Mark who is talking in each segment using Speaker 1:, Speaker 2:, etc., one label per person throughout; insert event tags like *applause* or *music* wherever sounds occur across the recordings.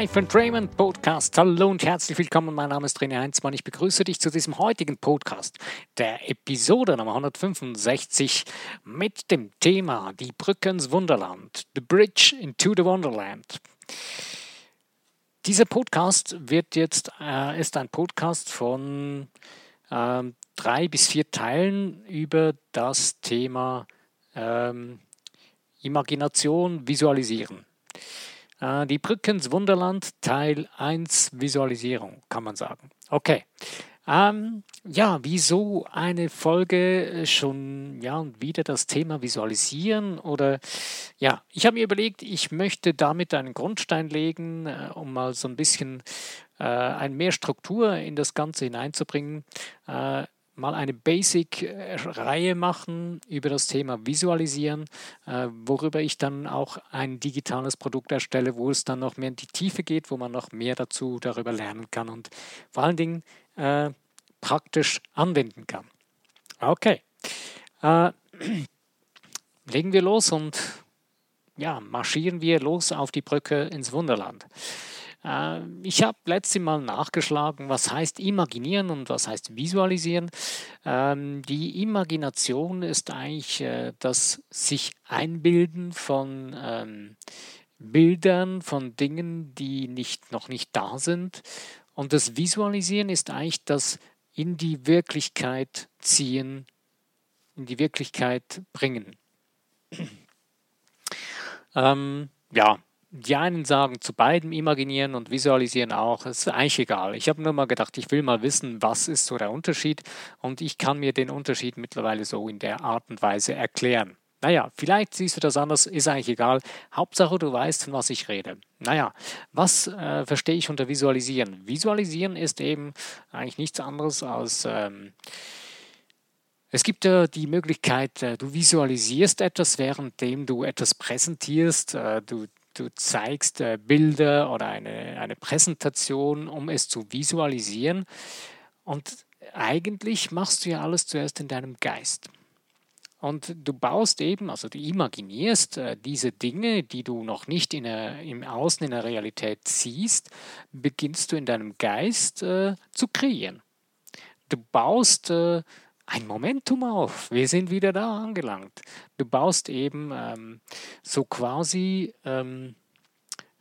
Speaker 1: Life and Raymond Podcast. Hallo und herzlich willkommen. Mein Name ist René Heinzmann. Ich begrüße dich zu diesem heutigen Podcast, der Episode Nummer 165 mit dem Thema Die Brücke ins Wunderland. The Bridge into the Wonderland. Dieser Podcast wird jetzt, äh, ist ein Podcast von äh, drei bis vier Teilen über das Thema ähm, Imagination, Visualisieren. Äh, die Brücke ins Wunderland, Teil 1, Visualisierung, kann man sagen. Okay. Ähm, ja, wieso eine Folge äh, schon ja und wieder das Thema Visualisieren oder ja, ich habe mir überlegt, ich möchte damit einen Grundstein legen, äh, um mal so ein bisschen äh, ein mehr Struktur in das Ganze hineinzubringen. Äh, mal eine Basic-Reihe machen über das Thema Visualisieren, äh, worüber ich dann auch ein digitales Produkt erstelle, wo es dann noch mehr in die Tiefe geht, wo man noch mehr dazu darüber lernen kann und vor allen Dingen äh, praktisch anwenden kann. Okay, äh, *clears throat* legen wir los und ja, marschieren wir los auf die Brücke ins Wunderland. Äh, ich habe letztes Mal nachgeschlagen, was heißt imaginieren und was heißt visualisieren. Ähm, die Imagination ist eigentlich äh, das sich einbilden von ähm, Bildern, von Dingen, die nicht, noch nicht da sind. Und das Visualisieren ist eigentlich das in die Wirklichkeit ziehen, in die Wirklichkeit bringen. *clears throat* ähm, ja, die einen sagen zu beidem imaginieren und visualisieren auch. Ist eigentlich egal. Ich habe nur mal gedacht, ich will mal wissen, was ist so der Unterschied. Und ich kann mir den Unterschied mittlerweile so in der Art und Weise erklären. Naja, vielleicht siehst du das anders, ist eigentlich egal. Hauptsache, du weißt, von was ich rede. Naja, was äh, verstehe ich unter Visualisieren? Visualisieren ist eben eigentlich nichts anderes als... Ähm, es gibt ja die Möglichkeit, äh, du visualisierst etwas, währenddem du etwas präsentierst. Äh, du du zeigst äh, Bilder oder eine, eine Präsentation, um es zu visualisieren. Und eigentlich machst du ja alles zuerst in deinem Geist. Und du baust eben, also du imaginierst äh, diese Dinge, die du noch nicht in der, im Außen in der Realität siehst, beginnst du in deinem Geist äh, zu kreieren. Du baust äh, ein Momentum auf. Wir sind wieder da angelangt. Du baust eben ähm, so quasi ähm,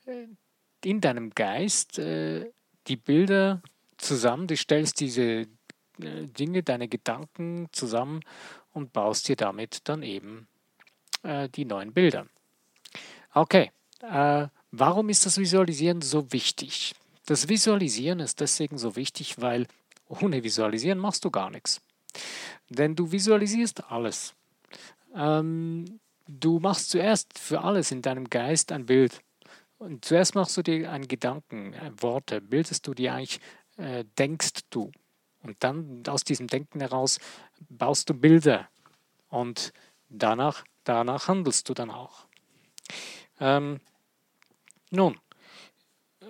Speaker 1: äh, in deinem Geist äh, die Bilder zusammen, du stellst diese äh, Dinge, deine Gedanken zusammen und baust dir damit dann eben äh, die neuen Bilder. Okay, äh, warum ist das Visualisieren so wichtig? Das Visualisieren ist deswegen so wichtig, weil ohne Visualisieren machst du gar nichts. Denn du visualisierst alles. Ähm, du machst zuerst für alles in deinem Geist ein Bild. Und zuerst machst du dir einen Gedanken, äh, Worte, bildest du dir eigentlich, äh, denkst du. Und dann aus diesem Denken heraus baust du Bilder. Und danach, danach handelst du dann auch. Ähm, nun,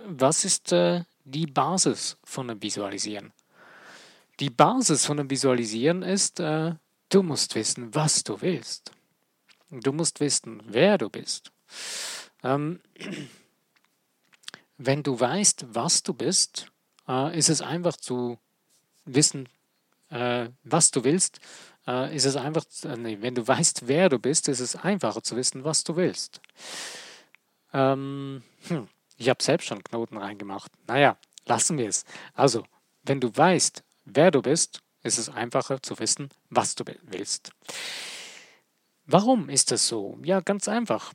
Speaker 1: was ist äh, die Basis von dem Visualisieren? Die Basis von dem Visualisieren ist, äh, du musst wissen, was du willst. Du musst wissen, wer du bist. Ähm, wenn du weißt, was du bist, äh, ist es einfach zu wissen, äh, was du willst. Äh, ist es einfach, äh, nee, wenn du weißt, wer du bist, ist es einfacher zu wissen, was du willst. Ähm, hm, ich habe selbst schon Knoten reingemacht. Naja, lassen wir es. Also, wenn du weißt, wer du bist, ist es einfacher zu wissen, was du willst. Warum ist das so? Ja, ganz einfach.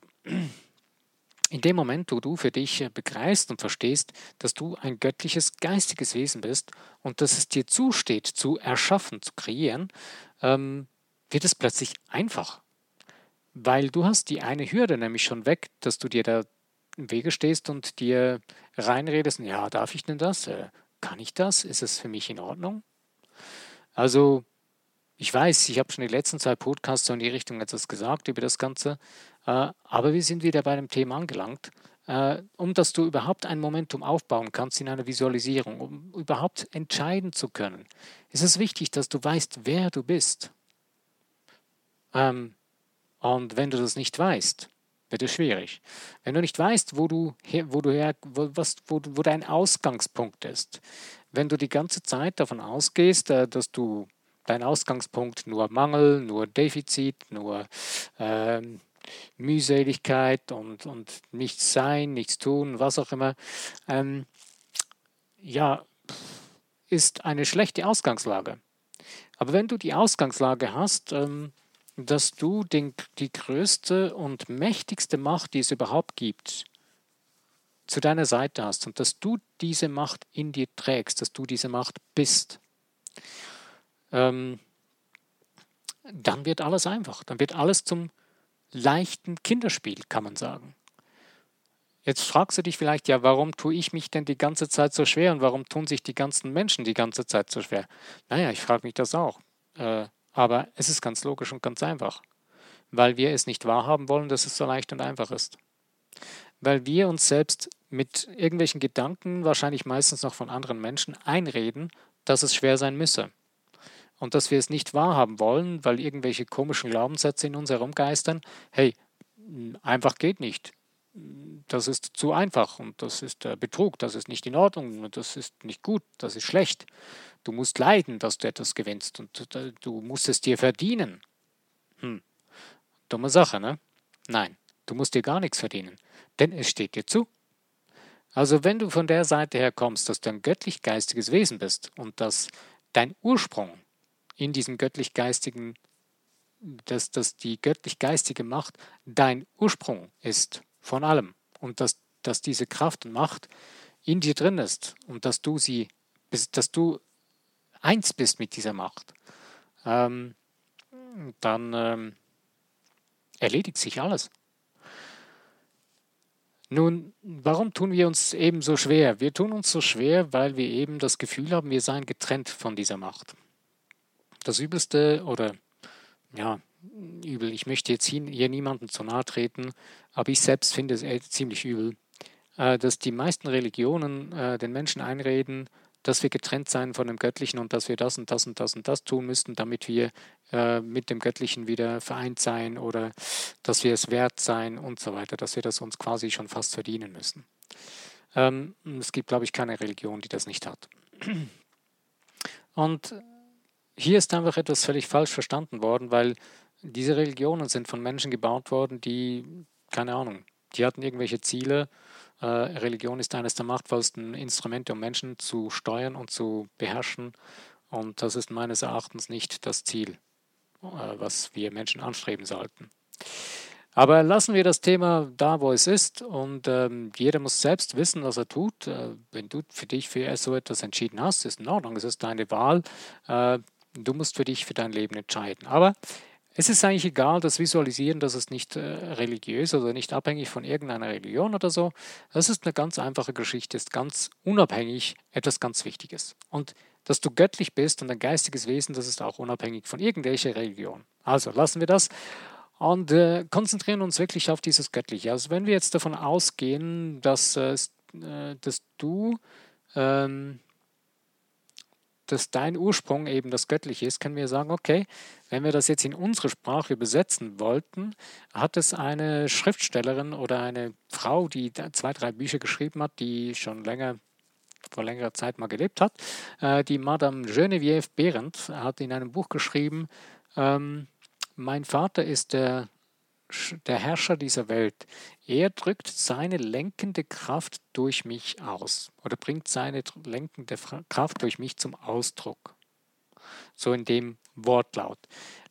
Speaker 1: In dem Moment, wo du für dich begreifst und verstehst, dass du ein göttliches, geistiges Wesen bist und dass es dir zusteht, zu erschaffen, zu kreieren, ähm, wird es plötzlich einfach. Weil du hast die eine Hürde nämlich schon weg, dass du dir da im Wege stehst und dir reinredest, ja, darf ich denn das? Kann ich das? Ist es für mich in Ordnung? Also, ich weiß, ich habe schon die letzten zwei Podcasts so in die Richtung etwas gesagt über das Ganze, äh, aber wir sind wieder bei dem Thema angelangt. Äh, um dass du überhaupt ein Momentum aufbauen kannst in einer Visualisierung, um überhaupt entscheiden zu können, ist es wichtig, dass du weißt, wer du bist. Ähm, und wenn du das nicht weißt, wird es schwierig. Wenn du nicht weißt, wo du her, wo du her, wo, was, wo, wo dein Ausgangspunkt ist, wenn du die ganze Zeit davon ausgehst, äh, dass du dein Ausgangspunkt nur Mangel, nur Defizit, nur ähm, Mühseligkeit und, und nichts sein, nichts tun, was auch immer, ähm, ja, ist eine schlechte Ausgangslage. Aber wenn du die Ausgangslage hast, ähm, dass du den, die größte und mächtigste Macht, die es überhaupt gibt, zu deiner Seite hast und dass du diese Macht in dir trägst, dass du diese Macht bist, ähm, dann wird alles einfach. Dann wird alles zum leichten Kinderspiel, kann man sagen. Jetzt fragst du dich vielleicht, ja, warum tue ich mich denn die ganze Zeit so schwer und warum tun sich die ganzen Menschen die ganze Zeit so schwer? Naja, ich frage mich das auch. Äh, aber es ist ganz logisch und ganz einfach. Weil wir es nicht wahrhaben wollen, dass es so leicht und einfach ist. Weil wir uns selbst mit irgendwelchen Gedanken, wahrscheinlich meistens noch von anderen Menschen, einreden, dass es schwer sein müsse. Und dass wir es nicht wahrhaben wollen, weil irgendwelche komischen Glaubenssätze in uns herumgeistern. Hey, einfach geht nicht das ist zu einfach und das ist Betrug, das ist nicht in Ordnung, das ist nicht gut, das ist schlecht. Du musst leiden, dass du etwas gewinnst und äh, du musst es dir verdienen. Hm. Dumme Sache, ne? Nein, du musst dir gar nichts verdienen, denn es steht dir zu. Also wenn du von der Seite her kommst, dass du ein göttlich-geistiges Wesen bist und dass dein Ursprung in diesem göttlich-geistigen, dass, dass die göttlich-geistige Macht dein Ursprung ist, von allem und dass, dass diese Kraft und Macht in dir drin ist und dass du sie, dass du eins bist mit dieser Macht, ähm, dann ähm, erledigt sich alles. Nun, warum tun wir uns eben so schwer? Wir tun uns so schwer, weil wir eben das Gefühl haben, wir seien getrennt von dieser Macht. Das Übelste oder ja, übel. Ich möchte jetzt hier, niemandem zu nahe treten, aber ich selbst finde es ziemlich übel, äh, dass die meisten Religionen äh, den Menschen einreden, dass wir getrennt sein von dem Göttlichen und dass wir das und das und das und das tun müssten, damit wir äh, mit dem Göttlichen wieder vereint sein oder dass wir es wert sein und so weiter, dass wir das uns quasi schon fast verdienen müssen. Ähm, es gibt, glaube ich, keine Religion, die das nicht hat. Und hier ist einfach etwas völlig falsch verstanden worden, weil diese Religionen sind von Menschen gebaut worden, die, keine Ahnung, die hatten irgendwelche Ziele. Äh, Religion ist eines der machtvollsten Instrumente, um Menschen zu steuern und zu beherrschen. Und das ist meines Erachtens nicht das Ziel, äh, was wir Menschen anstreben sollten. Aber lassen wir das Thema da, wo es ist. Und ähm, jeder muss selbst wissen, was er tut. Äh, wenn du für dich für so etwas entschieden hast, ist in Ordnung. Es ist deine Wahl. Äh, du musst für dich, für dein Leben entscheiden. Aber es ist eigentlich egal, das Visualisieren, das ist nicht äh, religiös oder nicht abhängig von irgendeiner Religion oder so. Das ist eine ganz einfache Geschichte, ist ganz unabhängig etwas ganz Wichtiges. Und dass du göttlich bist und ein geistiges Wesen, das ist auch unabhängig von irgendwelcher Religion. Also lassen wir das und äh, konzentrieren uns wirklich auf dieses Göttliche. Also wenn wir jetzt davon ausgehen, dass, äh, dass du ähm, dass dein Ursprung eben das Göttliche ist, können wir sagen, okay, wenn wir das jetzt in unsere Sprache übersetzen wollten, hat es eine Schriftstellerin oder eine Frau, die zwei, drei Bücher geschrieben hat, die schon länger vor längerer Zeit mal gelebt hat, äh, die Madame Geneviève Behrendt hat in einem Buch geschrieben, ähm, mein Vater ist der der Herrscher dieser Welt. Er drückt seine lenkende Kraft durch mich aus oder bringt seine lenkende Kraft durch mich zum Ausdruck. So in dem Wortlaut.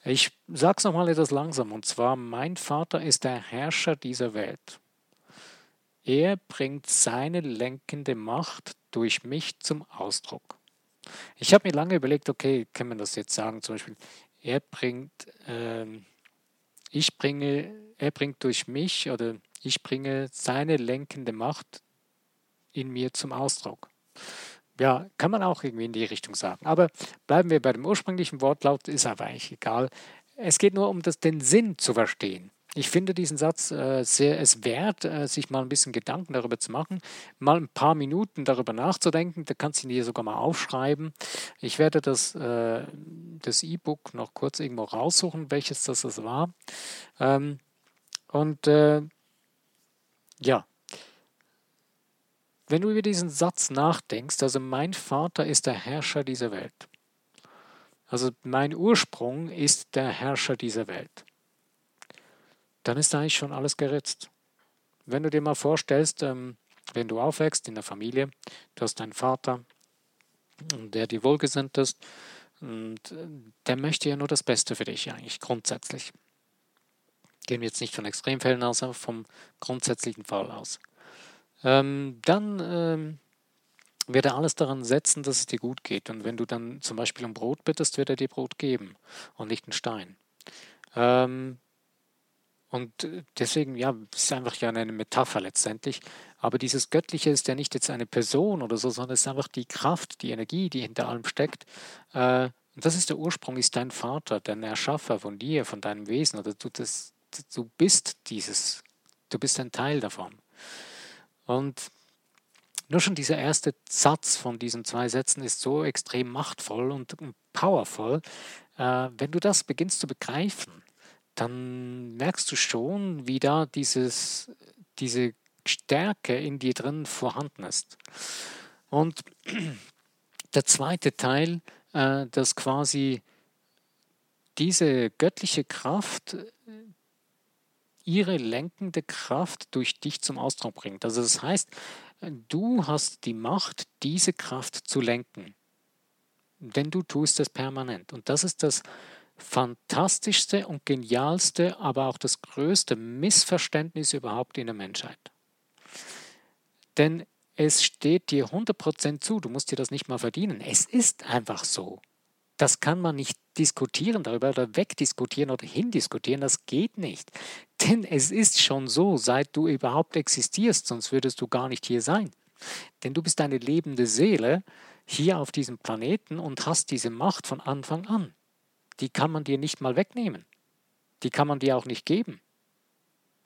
Speaker 1: Ich sage es nochmal etwas langsam und zwar, mein Vater ist der Herrscher dieser Welt. Er bringt seine lenkende Macht durch mich zum Ausdruck. Ich habe mir lange überlegt, okay, kann man das jetzt sagen, zum Beispiel, er bringt, ähm, ich bringe, er bringt durch mich oder ich bringe seine lenkende Macht in mir zum Ausdruck. Ja, kann man auch irgendwie in die Richtung sagen. Aber bleiben wir bei dem ursprünglichen Wortlaut, ist aber eigentlich egal. Es geht nur um das, den Sinn zu verstehen. Ich finde diesen Satz äh, sehr es wert, äh, sich mal ein bisschen Gedanken darüber zu machen, mal ein paar Minuten darüber nachzudenken. Da kannst du ihn dir sogar mal aufschreiben. Ich werde das äh, das E-Book noch kurz irgendwo raussuchen, welches das, war. Ähm, und äh, ja, wenn du über diesen Satz nachdenkst, also mein Vater ist der Herrscher dieser Welt. Also mein Ursprung ist der Herrscher dieser Welt. Dann ist eigentlich schon alles geritzt. Wenn du dir mal vorstellst, ähm, wenn du aufwächst in der Familie, du hast einen Vater, der dir wohlgesinnt ist, und äh, der möchte ja nur das Beste für dich eigentlich grundsätzlich. Gehen wir jetzt nicht von Extremfällen aus, aber vom grundsätzlichen Fall aus. Ähm, dann ähm, wird er alles daran setzen, dass es dir gut geht. Und wenn du dann zum Beispiel um Brot bittest, wird er dir Brot geben und nicht einen Stein. Ähm, und äh, deswegen, ja, ist einfach ja eine Metapher letztendlich. Aber dieses Göttliche ist ja nicht jetzt eine Person oder so, sondern es ist einfach die Kraft, die Energie, die hinter allem steckt. Äh, und das ist der Ursprung, ist dein Vater, dein Erschaffer von dir, von deinem Wesen. Oder du, das, du bist dieses, du bist ein Teil davon. Und nur schon dieser erste Satz von diesen zwei Sätzen ist so extrem machtvoll und powerful. Äh, wenn du das beginnst zu begreifen, dann merkst du schon, wie da dieses, diese Stärke in dir drin vorhanden ist. Und *clears throat* der zweite Teil, äh, dass quasi diese göttliche Kraft äh, ihre lenkende Kraft durch dich zum Ausdruck bringt. Also das heißt, du hast die Macht, diese Kraft zu lenken. Denn du tust es permanent. Und das ist das fantastischste und genialste, aber auch das größte Missverständnis überhaupt in der Menschheit. Denn es steht dir 100% zu, du musst dir das nicht mal verdienen. Es ist einfach so. Das kann man nicht diskutieren darüber oder wegdiskutieren oder hindiskutieren, das geht nicht. Denn es ist schon so, seit du überhaupt existierst, sonst würdest du gar nicht hier sein. Denn du bist eine lebende Seele hier auf diesem Planeten und hast diese Macht von Anfang an die kann man dir nicht mal wegnehmen. Die kann man dir auch nicht geben.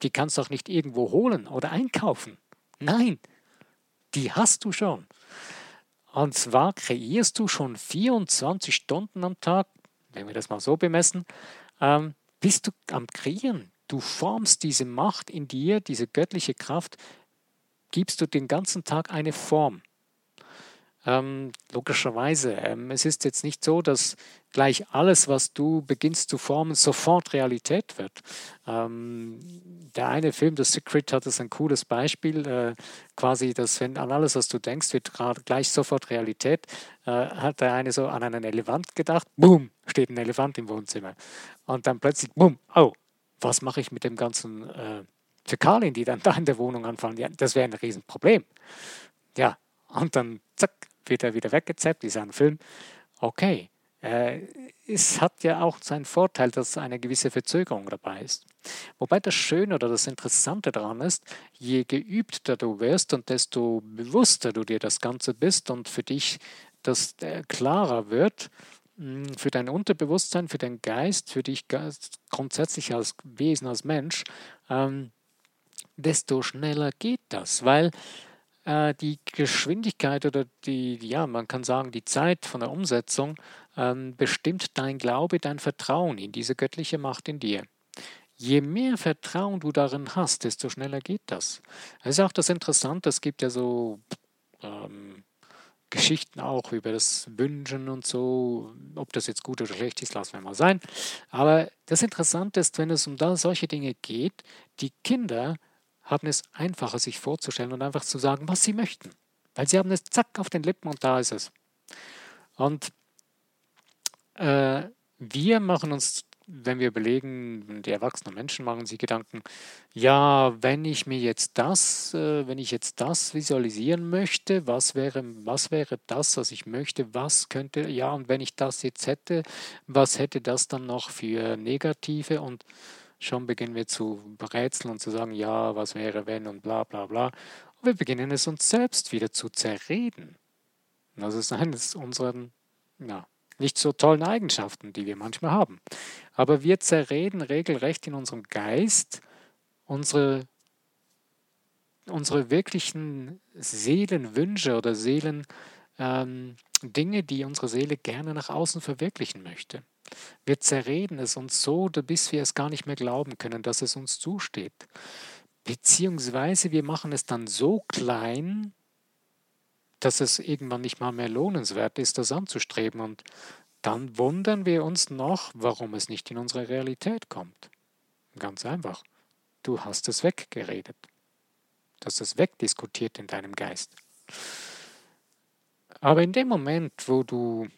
Speaker 1: Die kannst du auch nicht irgendwo holen oder einkaufen. Nein, die hast du schon. Und zwar kreierst du schon 24 Stunden am Tag, wenn wir das mal so bemessen, ähm, bist du am Kreieren. Du formst diese Macht in dir, diese göttliche Kraft, gibst du den ganzen Tag eine Form. Ähm, logischerweise, ähm, es ist jetzt nicht so, dass gleich alles, was du beginnst zu formen, sofort Realität wird. Ähm, der eine Film, The Secret, hat es ein cooles Beispiel, äh, quasi, dass wenn an alles, was du denkst, wird gleich sofort Realität. Äh, hat der eine so an einen Elefant gedacht, boom, steht ein Elefant im Wohnzimmer. Und dann plötzlich, boom, oh, was mache ich mit dem ganzen äh, Fäkalien, die dann da in der Wohnung anfallen? Ja, das wäre ein Riesenproblem. Ja, und dann zack, wird er wieder weggezappt, ist ein Film. Okay, äh, es hat ja auch seinen Vorteil, dass eine gewisse Verzögerung dabei ist. Wobei das Schöne oder das Interessante daran ist, je geübter du wirst und desto bewusster du dir das Ganze bist und für dich das äh, klarer wird, hm, für dein Unterbewusstsein, für deinen Geist, für dich grundsätzlich als Wesen, als Mensch, ähm, desto schneller geht das, weil äh, die Geschwindigkeit oder die, ja, man kann sagen, die Zeit von der Umsetzung ähm, bestimmt dein Glaube, dein Vertrauen in diese göttliche Macht in dir. Je mehr Vertrauen du darin hast, desto schneller geht das. Das ist auch das Interessante, es gibt ja so ähm, Geschichten auch über das Wünschen und so, ob das jetzt gut oder schlecht ist, lassen wir mal sein. Aber das Interessante ist, wenn es um da solche Dinge geht, die Kinder haben es einfacher, sich vorzustellen und einfach zu sagen, was sie möchten. Weil sie haben es zack auf den Lippen und da ist es. Und äh, wir machen uns, wenn wir überlegen, die erwachsenen Menschen machen sich Gedanken, ja, wenn ich mir jetzt das, äh, wenn ich jetzt das visualisieren möchte, was wäre, was wäre das, was ich möchte, was könnte, ja, und wenn ich das jetzt hätte, was hätte das dann noch für negative und Schon beginnen wir zu rätseln und zu sagen, ja, was wäre wenn und bla bla bla. Und wir beginnen es uns selbst wieder zu zerreden. Und das ist eines unserer ja, nicht so tollen Eigenschaften, die wir manchmal haben. Aber wir zerreden regelrecht in unserem Geist unsere, unsere wirklichen Seelenwünsche oder Seelendinge, ähm, die unsere Seele gerne nach außen verwirklichen möchte. Wir zerreden es uns so, bis wir es gar nicht mehr glauben können, dass es uns zusteht. beziehungsweise wir machen es dann so klein, dass es irgendwann nicht mal mehr lohnenswert ist, das anzustreben. Und dann wundern wir uns noch, warum es nicht in unsere Realität kommt. Ganz einfach. Du hast es weggeredet. Du hast es wegdiskutiert in deinem Geist. Aber in dem Moment, wo du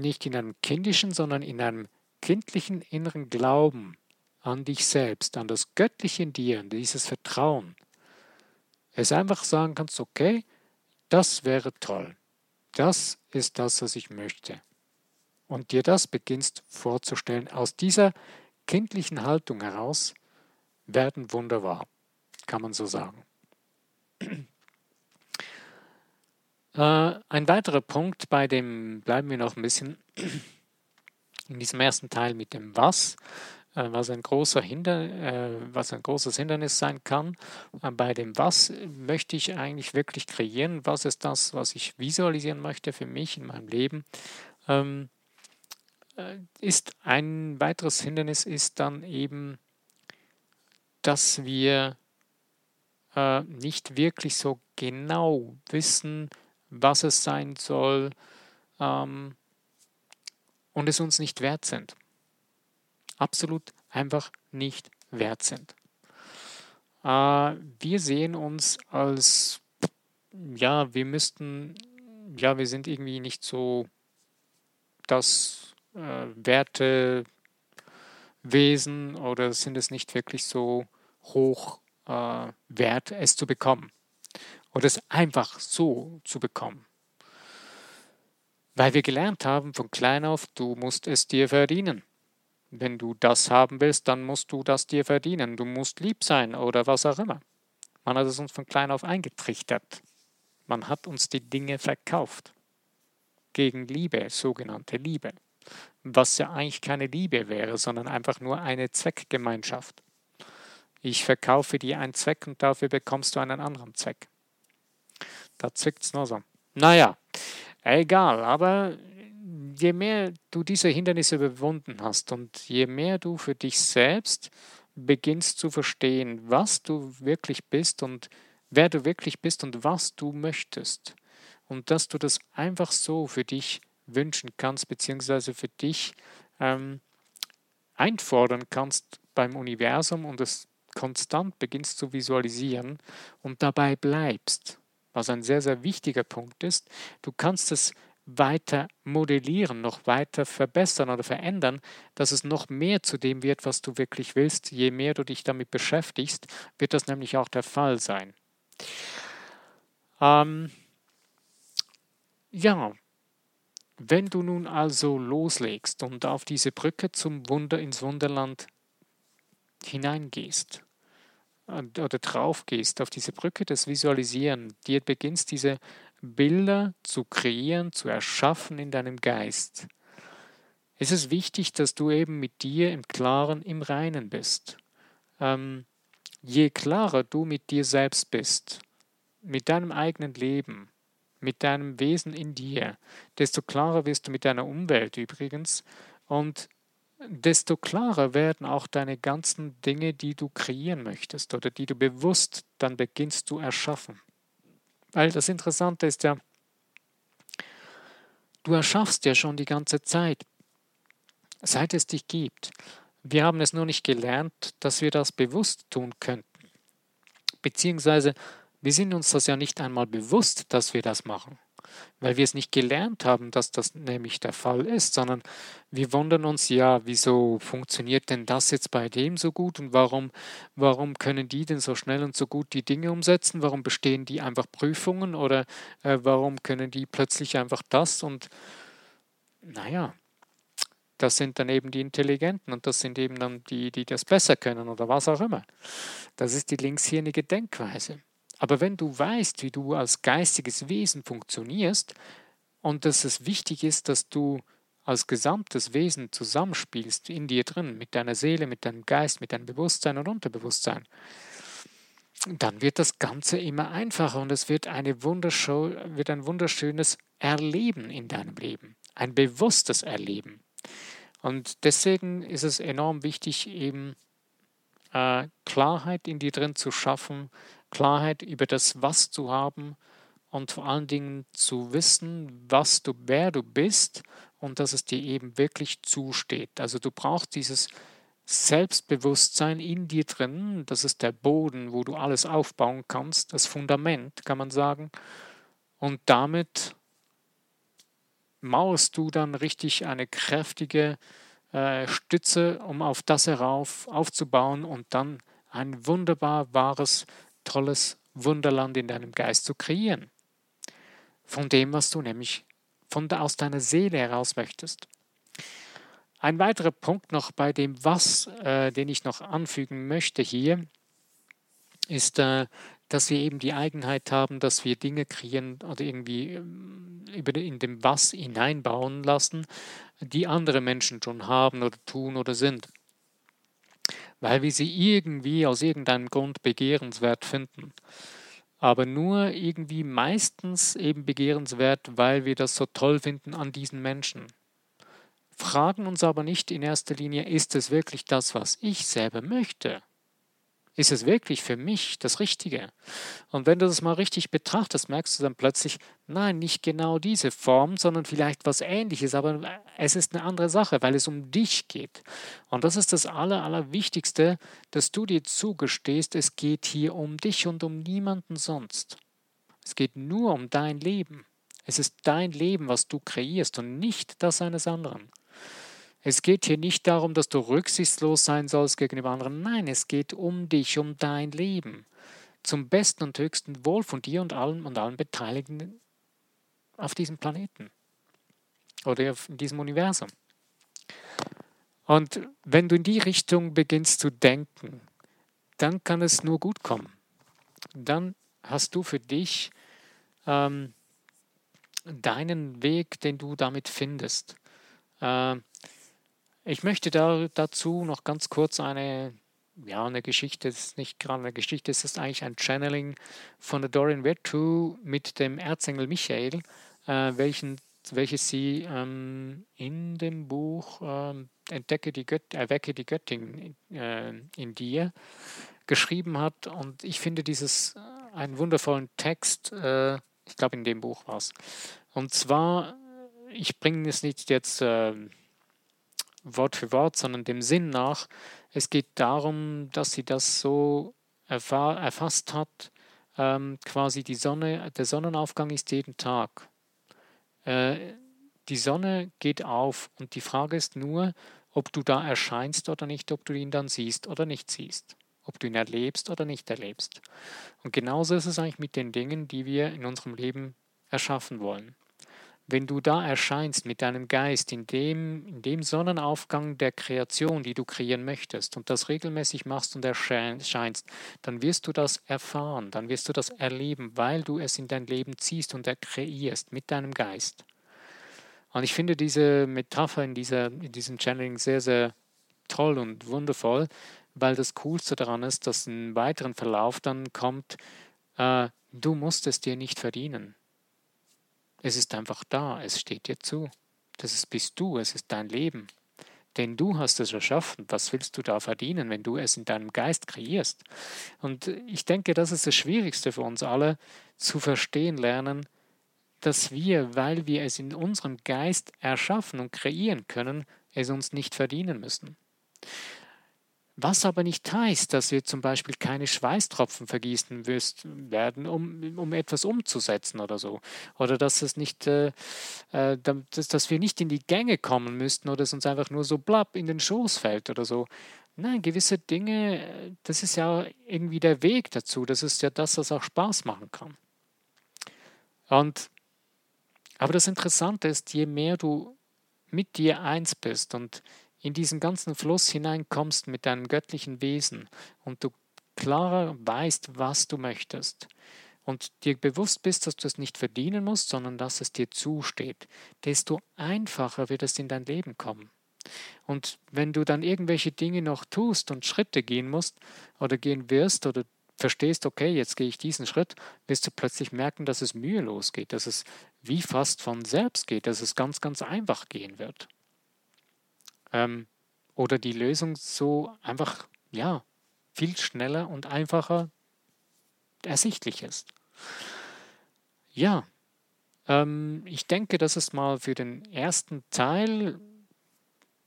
Speaker 1: nicht in einem kindischen, sondern in einem kindlichen inneren Glauben an dich selbst, an das Göttliche in dir, an dieses Vertrauen, es einfach sagen kannst, okay, das wäre toll. Das ist das, was ich möchte. Und dir das beginnst vorzustellen. Aus dieser kindlichen Haltung heraus werden Wunder wahr, kann man so sagen. Äh, ein weiterer Punkt, bei dem bleiben wir noch ein bisschen *clears throat* in diesem ersten Teil mit dem Was, äh, was, ein großer Hinder, äh, was ein großes Hindernis sein kann. Bei dem Was möchte ich eigentlich wirklich kreieren, was ist das, was ich visualisieren möchte für mich in meinem Leben. Ähm, äh, ist ein weiteres Hindernis ist dann eben, dass wir nicht wirklich so genau wissen, was es sein soll ähm, und es uns nicht wert sind. Absolut einfach nicht wert sind. Äh, wir sehen uns als, ja, wir müssten, ja, wir sind irgendwie nicht so das äh, Wertewesen oder sind es nicht wirklich so hoch äh, wert, es zu bekommen oder es einfach so zu bekommen. Weil wir gelernt haben von klein auf, du musst es dir verdienen. Wenn du das haben willst, dann musst du das dir verdienen. Du musst lieb sein oder was auch immer. Man hat es uns von klein auf eingetrichtert. Man hat uns die Dinge verkauft. Gegen Liebe, sogenannte Liebe. Was ja eigentlich keine Liebe wäre, sondern einfach nur eine Zweckgemeinschaft. Ich verkaufe dir einen Zweck und dafür bekommst du einen anderen Zweck. Da zwickt es noch so. Naja, egal, aber je mehr du diese Hindernisse überwunden hast und je mehr du für dich selbst beginnst zu verstehen, was du wirklich bist und wer du wirklich bist und was du möchtest, und dass du das einfach so für dich wünschen kannst, beziehungsweise für dich ähm, einfordern kannst beim Universum und es konstant beginnst zu visualisieren und dabei bleibst was ein sehr, sehr wichtiger Punkt ist. Du kannst es weiter modellieren, noch weiter verbessern oder verändern, dass es noch mehr zu dem wird, was du wirklich willst. Je mehr du dich damit beschäftigst, wird das nämlich auch der Fall sein. Ähm, ja, wenn du nun also loslegst und auf diese Brücke zum Wunder ins Wunderland hineingehst, oder drauf gehst auf diese Brücke des Visualisieren, dir beginnst diese Bilder zu kreieren, zu erschaffen in deinem Geist, ist es wichtig, dass du eben mit dir im Klaren, im Reinen bist. Ähm, je klarer du mit dir selbst bist, mit deinem eigenen Leben, mit deinem Wesen in dir, desto klarer wirst du mit deiner Umwelt übrigens. Und desto klarer werden auch deine ganzen Dinge, die du kreieren möchtest oder die du bewusst dann beginnst zu erschaffen. Weil das Interessante ist ja, du erschaffst ja schon die ganze Zeit, seit es dich gibt. Wir haben es nur nicht gelernt, dass wir das bewusst tun könnten. Beziehungsweise wir sind uns das ja nicht einmal bewusst, dass wir das machen weil wir es nicht gelernt haben, dass das nämlich der Fall ist, sondern wir wundern uns ja, wieso funktioniert denn das jetzt bei dem so gut und warum, warum können die denn so schnell und so gut die Dinge umsetzen, warum bestehen die einfach Prüfungen oder äh, warum können die plötzlich einfach das und naja, das sind dann eben die Intelligenten und das sind eben dann die, die das besser können oder was auch immer. Das ist die linkshirnige Denkweise. Aber wenn du weißt, wie du als geistiges Wesen funktionierst und dass es wichtig ist, dass du als gesamtes Wesen zusammenspielst in dir drin, mit deiner Seele, mit deinem Geist, mit deinem Bewusstsein und Unterbewusstsein, dann wird das Ganze immer einfacher und es wird, eine wird ein wunderschönes Erleben in deinem Leben, ein bewusstes Erleben. Und deswegen ist es enorm wichtig, eben äh, Klarheit in dir drin zu schaffen, Klarheit über das Was zu haben und vor allen Dingen zu wissen, was du, wer du bist und dass es dir eben wirklich zusteht. Also du brauchst dieses Selbstbewusstsein in dir drin, das ist der Boden, wo du alles aufbauen kannst, das Fundament, kann man sagen. Und damit mauerst du dann richtig eine kräftige äh, Stütze, um auf das herauf aufzubauen und dann ein wunderbar wahres, tolles Wunderland in deinem Geist zu kreieren. Von dem, was du nämlich von aus deiner Seele heraus möchtest. Ein weiterer Punkt noch bei dem Was, äh, den ich noch anfügen möchte hier, ist, äh, dass wir eben die Eigenheit haben, dass wir Dinge kreieren oder irgendwie ähm, über in dem Was hineinbauen lassen, die andere Menschen schon haben oder tun oder sind. Weil wir sie irgendwie aus irgendeinem Grund begehrenswert finden. Aber nur irgendwie meistens eben begehrenswert, weil wir das so toll finden an diesen Menschen. Fragen uns aber nicht in erster Linie, ist es wirklich das, was ich selber möchte? Ist es wirklich für mich das Richtige? Und wenn du das mal richtig betrachtest, merkst du dann plötzlich, nein, nicht genau diese Form, sondern vielleicht was ähnliches, aber es ist eine andere Sache, weil es um dich geht. Und das ist das Aller, Allerwichtigste, dass du dir zugestehst, es geht hier um dich und um niemanden sonst. Es geht nur um dein Leben. Es ist dein Leben, was du kreierst und nicht das eines anderen. Es geht hier nicht darum, dass du rücksichtslos sein sollst gegenüber anderen. Nein, es geht um dich, um dein Leben. Zum besten und höchsten Wohl von dir und allen und allen Beteiligten auf diesem Planeten oder in diesem Universum. Und wenn du in die Richtung beginnst zu denken, dann kann es nur gut kommen. Dann hast du für dich ähm, deinen Weg, den du damit findest. Äh, ich möchte da, dazu noch ganz kurz eine, ja, eine Geschichte, das ist nicht gerade eine Geschichte, es ist eigentlich ein Channeling von der Dorian Virtue mit dem Erzengel Michael, äh, welchen, welches sie ähm, in dem Buch äh, Entdecke die Göt Erwecke die Göttin äh, in dir geschrieben hat. Und ich finde dieses äh, einen wundervollen Text, äh, ich glaube in dem Buch war es. Und zwar, ich bringe es nicht jetzt ähm, Wort für Wort, sondern dem Sinn nach. Es geht darum, dass sie das so erfasst hat, ähm, quasi die Sonne, der Sonnenaufgang ist jeden Tag. Äh, die Sonne geht auf und die Frage ist nur, ob du da erscheinst oder nicht, ob du ihn dann siehst oder nicht siehst, ob du ihn erlebst oder nicht erlebst. Und genauso ist es eigentlich mit den Dingen, die wir in unserem Leben erschaffen wollen wenn du da erscheinst mit deinem Geist in dem, in dem Sonnenaufgang der Kreation, die du kreieren möchtest, und das regelmäßig machst und erscheinst, dann wirst du das erfahren, dann wirst du das erleben, weil du es in dein Leben ziehst und kreierst mit deinem Geist. Und ich finde diese Metapher in, dieser, in diesem Channeling sehr, sehr toll und wundervoll, weil das Coolste daran ist, dass im weiteren Verlauf dann kommt, äh, du musst es dir nicht verdienen. Es ist einfach da, es steht dir zu. Das ist, bist du, es ist dein Leben. Denn du hast es erschaffen. Was willst du da verdienen, wenn du es in deinem Geist kreierst? Und ich denke, das ist das Schwierigste für uns alle, zu verstehen lernen, dass wir, weil wir es in unserem Geist erschaffen und kreieren können, es uns nicht verdienen müssen. Was aber nicht heißt, dass wir zum Beispiel keine Schweißtropfen vergießen werden, um, um etwas umzusetzen oder so. Oder dass es nicht, äh, äh dass, dass wir nicht in die Gänge kommen müssten oder es uns einfach nur so blapp in den Schoß fällt oder so. Nein, gewisse Dinge, das ist ja irgendwie der Weg dazu. Das ist ja das, was auch Spaß machen kann. Und, aber das Interessante ist, je mehr du mit dir eins bist und in diesen ganzen Fluss hineinkommst mit deinem göttlichen Wesen und du klarer weißt, was du möchtest und dir bewusst bist, dass du es nicht verdienen musst, sondern dass es dir zusteht, desto einfacher wird es in dein Leben kommen. Und wenn du dann irgendwelche Dinge noch tust und Schritte gehen musst oder gehen wirst oder verstehst, okay, jetzt gehe ich diesen Schritt, wirst du plötzlich merken, dass es mühelos geht, dass es wie fast von selbst geht, dass es ganz, ganz einfach gehen wird ähm, oder die Lösung so einfach, ja, viel schneller und einfacher ersichtlich ist. Ja, ähm, ich denke, das ist mal für den ersten Teil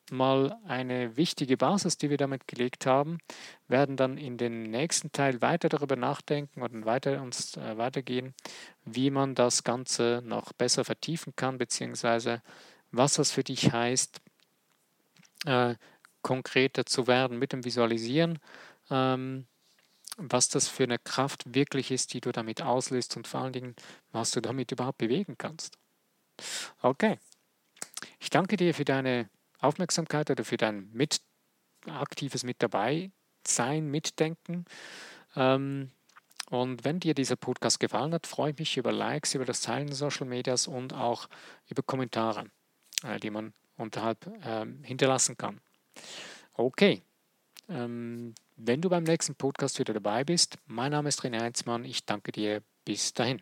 Speaker 1: mal eine wichtige Basis, die wir damit gelegt haben, werden dann in den nächsten Teil weiter darüber nachdenken und weiter uns äh, weitergehen, wie man das Ganze noch besser vertiefen kann, beziehungsweise was das für dich heißt, äh, konkreter zu werden mit dem Visualisieren, ähm, was das für eine Kraft wirklich ist, die du damit auslöst und vor allen Dingen, was du damit überhaupt bewegen kannst. Okay. Ich danke dir für deine Aufmerksamkeit oder für dein mit, aktives Mit dabei sein, Mitdenken. Ähm, und wenn dir dieser Podcast gefallen hat, freue ich mich über Likes, über das Teilen Social Medias und auch über Kommentare, äh, die man unterhalb ähm, hinterlassen kann. Okay, ähm, wenn du beim nächsten Podcast wieder dabei bist, mein Name ist René Heinzmann, ich danke dir, bis dahin.